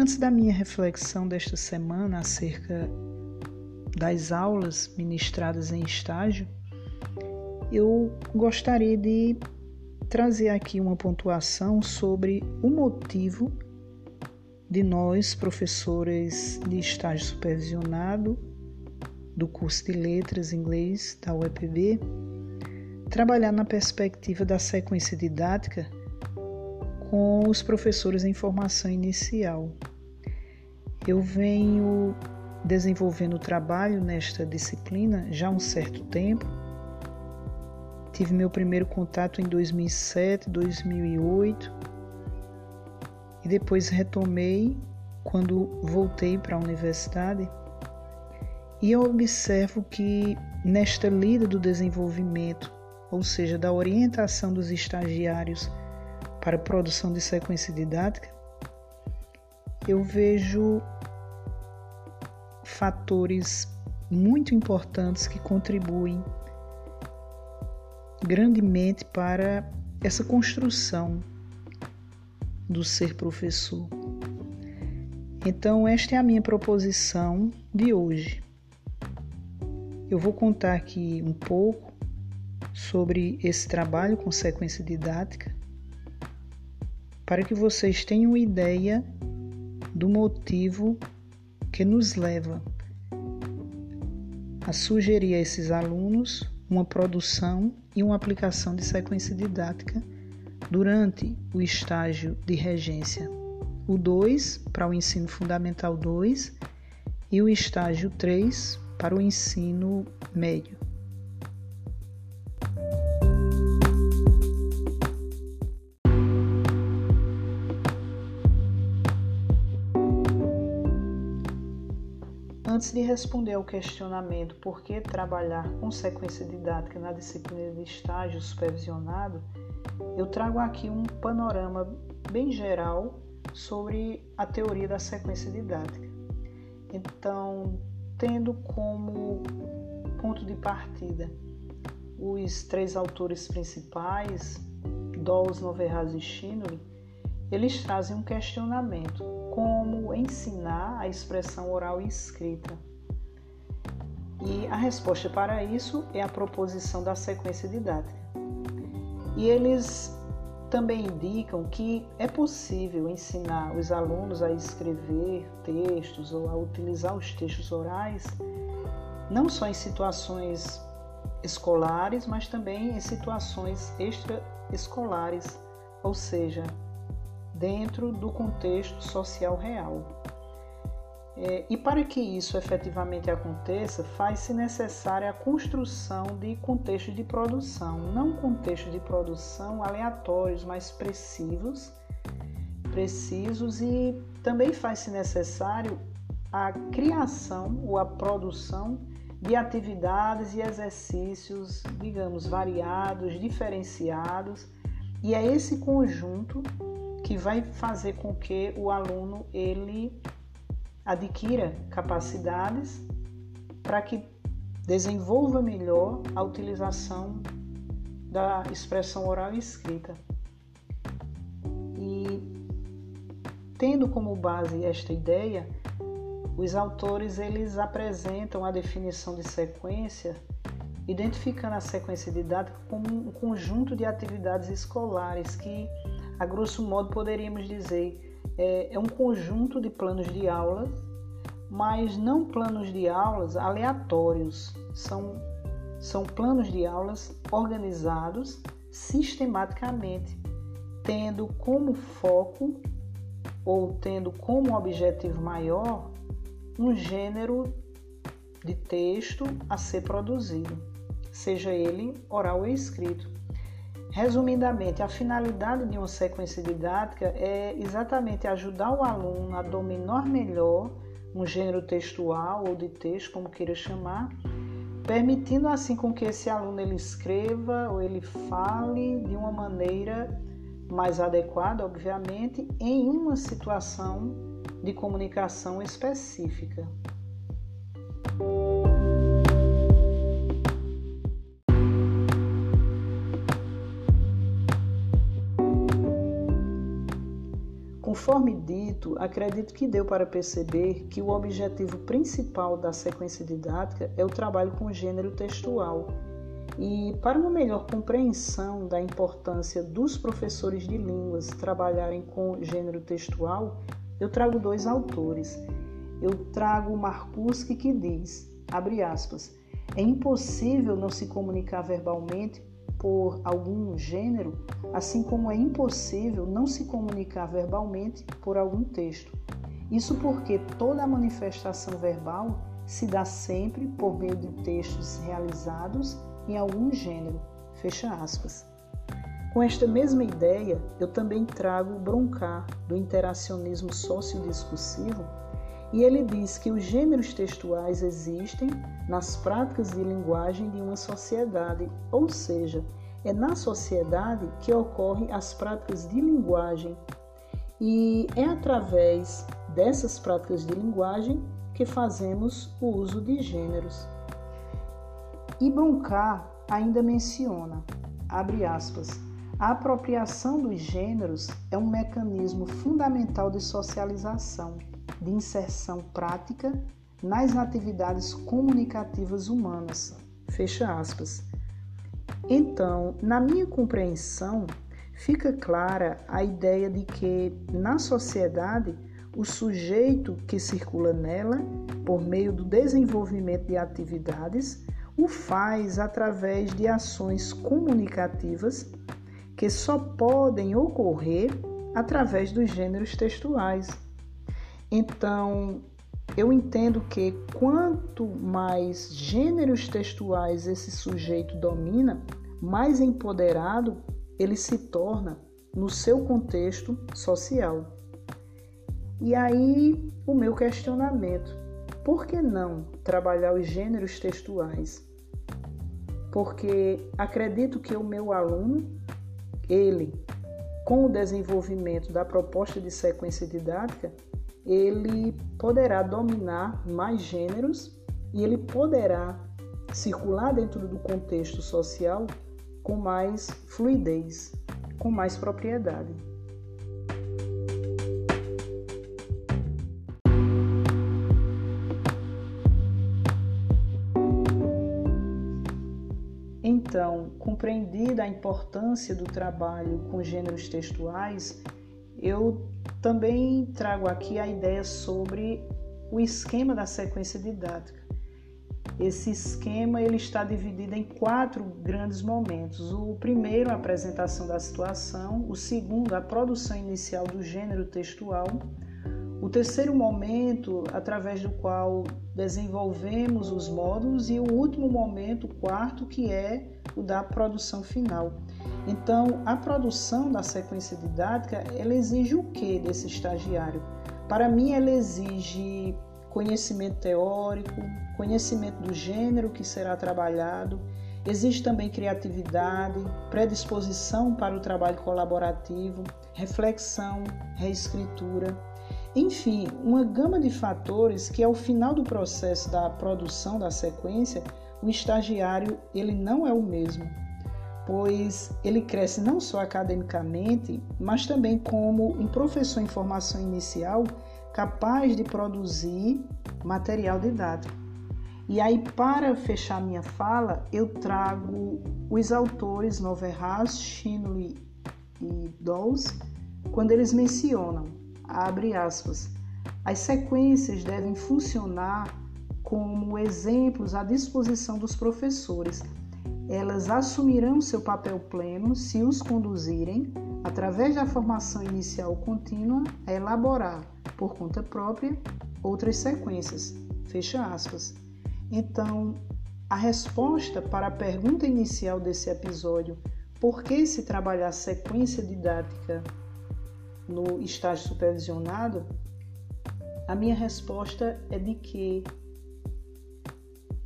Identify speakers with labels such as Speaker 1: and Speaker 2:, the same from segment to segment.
Speaker 1: Antes da minha reflexão desta semana acerca das aulas ministradas em estágio, eu gostaria de trazer aqui uma pontuação sobre o motivo de nós, professores de estágio supervisionado do curso de Letras Inglês da UEPB, trabalhar na perspectiva da sequência didática com os professores em formação inicial. Eu venho desenvolvendo o trabalho nesta disciplina já há um certo tempo. Tive meu primeiro contato em 2007, 2008 e depois retomei quando voltei para a universidade. E eu observo que nesta lida do desenvolvimento, ou seja, da orientação dos estagiários para produção de sequência didática, eu vejo fatores muito importantes que contribuem grandemente para essa construção do ser professor. Então, esta é a minha proposição de hoje. Eu vou contar aqui um pouco sobre esse trabalho com sequência didática para que vocês tenham ideia do motivo que nos leva a sugerir a esses alunos uma produção e uma aplicação de sequência didática durante o estágio de regência, o 2 para o ensino fundamental 2 e o estágio 3 para o ensino médio. Antes de responder ao questionamento por que trabalhar com sequência didática na disciplina de estágio supervisionado, eu trago aqui um panorama bem geral sobre a teoria da sequência didática. Então, tendo como ponto de partida os três autores principais, Dawes, Noverraz e Shinori, eles trazem um questionamento: como ensinar a expressão oral e escrita? E a resposta para isso é a proposição da sequência didática. E eles também indicam que é possível ensinar os alunos a escrever textos ou a utilizar os textos orais, não só em situações escolares, mas também em situações extraescolares, ou seja, dentro do contexto social real. É, e para que isso efetivamente aconteça, faz-se necessária a construção de contextos de produção, não contextos de produção aleatórios, mas precisos, precisos e também faz-se necessário a criação ou a produção de atividades e exercícios, digamos, variados, diferenciados, e é esse conjunto que vai fazer com que o aluno ele adquira capacidades para que desenvolva melhor a utilização da expressão oral e escrita. E tendo como base esta ideia, os autores eles apresentam a definição de sequência, identificando a sequência didática como um conjunto de atividades escolares que a grosso modo poderíamos dizer, é, é um conjunto de planos de aulas, mas não planos de aulas aleatórios, são, são planos de aulas organizados sistematicamente, tendo como foco ou tendo como objetivo maior um gênero de texto a ser produzido, seja ele oral ou escrito. Resumidamente, a finalidade de uma sequência didática é exatamente ajudar o aluno a dominar melhor um gênero textual ou de texto, como queira chamar, permitindo assim com que esse aluno ele escreva ou ele fale de uma maneira mais adequada, obviamente, em uma situação de comunicação específica. Conforme dito, acredito que deu para perceber que o objetivo principal da sequência didática é o trabalho com gênero textual. E para uma melhor compreensão da importância dos professores de línguas trabalharem com gênero textual, eu trago dois autores. Eu trago Marcuski que diz, abre aspas, é impossível não se comunicar verbalmente por algum gênero, assim como é impossível não se comunicar verbalmente por algum texto. Isso porque toda a manifestação verbal se dá sempre por meio de textos realizados em algum gênero. Fecha aspas. Com esta mesma ideia, eu também trago Broncar, do interacionismo sociodiscursivo, e ele diz que os gêneros textuais existem nas práticas de linguagem de uma sociedade, ou seja, é na sociedade que ocorrem as práticas de linguagem e é através dessas práticas de linguagem que fazemos o uso de gêneros. E Broncar ainda menciona, abre aspas, a apropriação dos gêneros é um mecanismo fundamental de socialização de inserção prática nas atividades comunicativas humanas. Fecha aspas. Então, na minha compreensão, fica clara a ideia de que na sociedade o sujeito que circula nela, por meio do desenvolvimento de atividades, o faz através de ações comunicativas que só podem ocorrer através dos gêneros textuais. Então, eu entendo que quanto mais gêneros textuais esse sujeito domina, mais empoderado ele se torna no seu contexto social. E aí o meu questionamento: por que não trabalhar os gêneros textuais? Porque acredito que o meu aluno, ele, com o desenvolvimento da proposta de sequência didática, ele poderá dominar mais gêneros e ele poderá circular dentro do contexto social com mais fluidez, com mais propriedade. Então, compreendida a importância do trabalho com gêneros textuais, eu também trago aqui a ideia sobre o esquema da sequência didática. Esse esquema ele está dividido em quatro grandes momentos. O primeiro, a apresentação da situação. O segundo, a produção inicial do gênero textual. O terceiro momento, através do qual desenvolvemos os módulos. E o último momento, o quarto, que é o da produção final. Então, a produção da sequência didática, ela exige o que desse estagiário? Para mim, ela exige conhecimento teórico, conhecimento do gênero que será trabalhado, existe também criatividade, predisposição para o trabalho colaborativo, reflexão, reescritura, enfim, uma gama de fatores que ao final do processo da produção da sequência, o estagiário ele não é o mesmo pois ele cresce não só academicamente, mas também como um professor em formação inicial capaz de produzir material didático. E aí, para fechar minha fala, eu trago os autores Noverraz, Shinley e Dawes, quando eles mencionam, abre aspas, as sequências devem funcionar como exemplos à disposição dos professores elas assumirão seu papel pleno se os conduzirem, através da formação inicial contínua, a elaborar, por conta própria, outras sequências. Fecha aspas. Então, a resposta para a pergunta inicial desse episódio, por que se trabalhar sequência didática no estágio supervisionado, a minha resposta é de que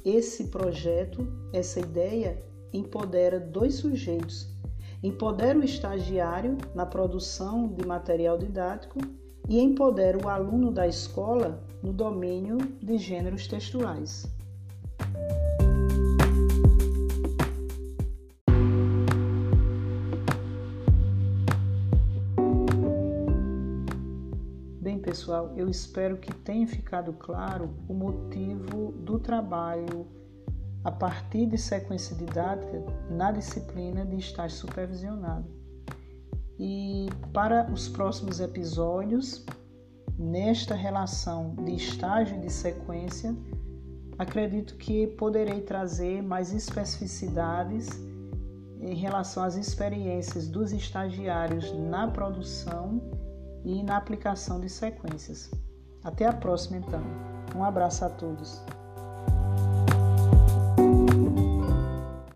Speaker 1: esse projeto, essa ideia, empodera dois sujeitos. Empodera o estagiário na produção de material didático e empodera o aluno da escola no domínio de gêneros textuais. Pessoal, eu espero que tenha ficado claro o motivo do trabalho a partir de sequência didática na disciplina de estágio supervisionado. E para os próximos episódios, nesta relação de estágio e de sequência, acredito que poderei trazer mais especificidades em relação às experiências dos estagiários na produção e na aplicação de sequências. Até a próxima, então. Um abraço a todos.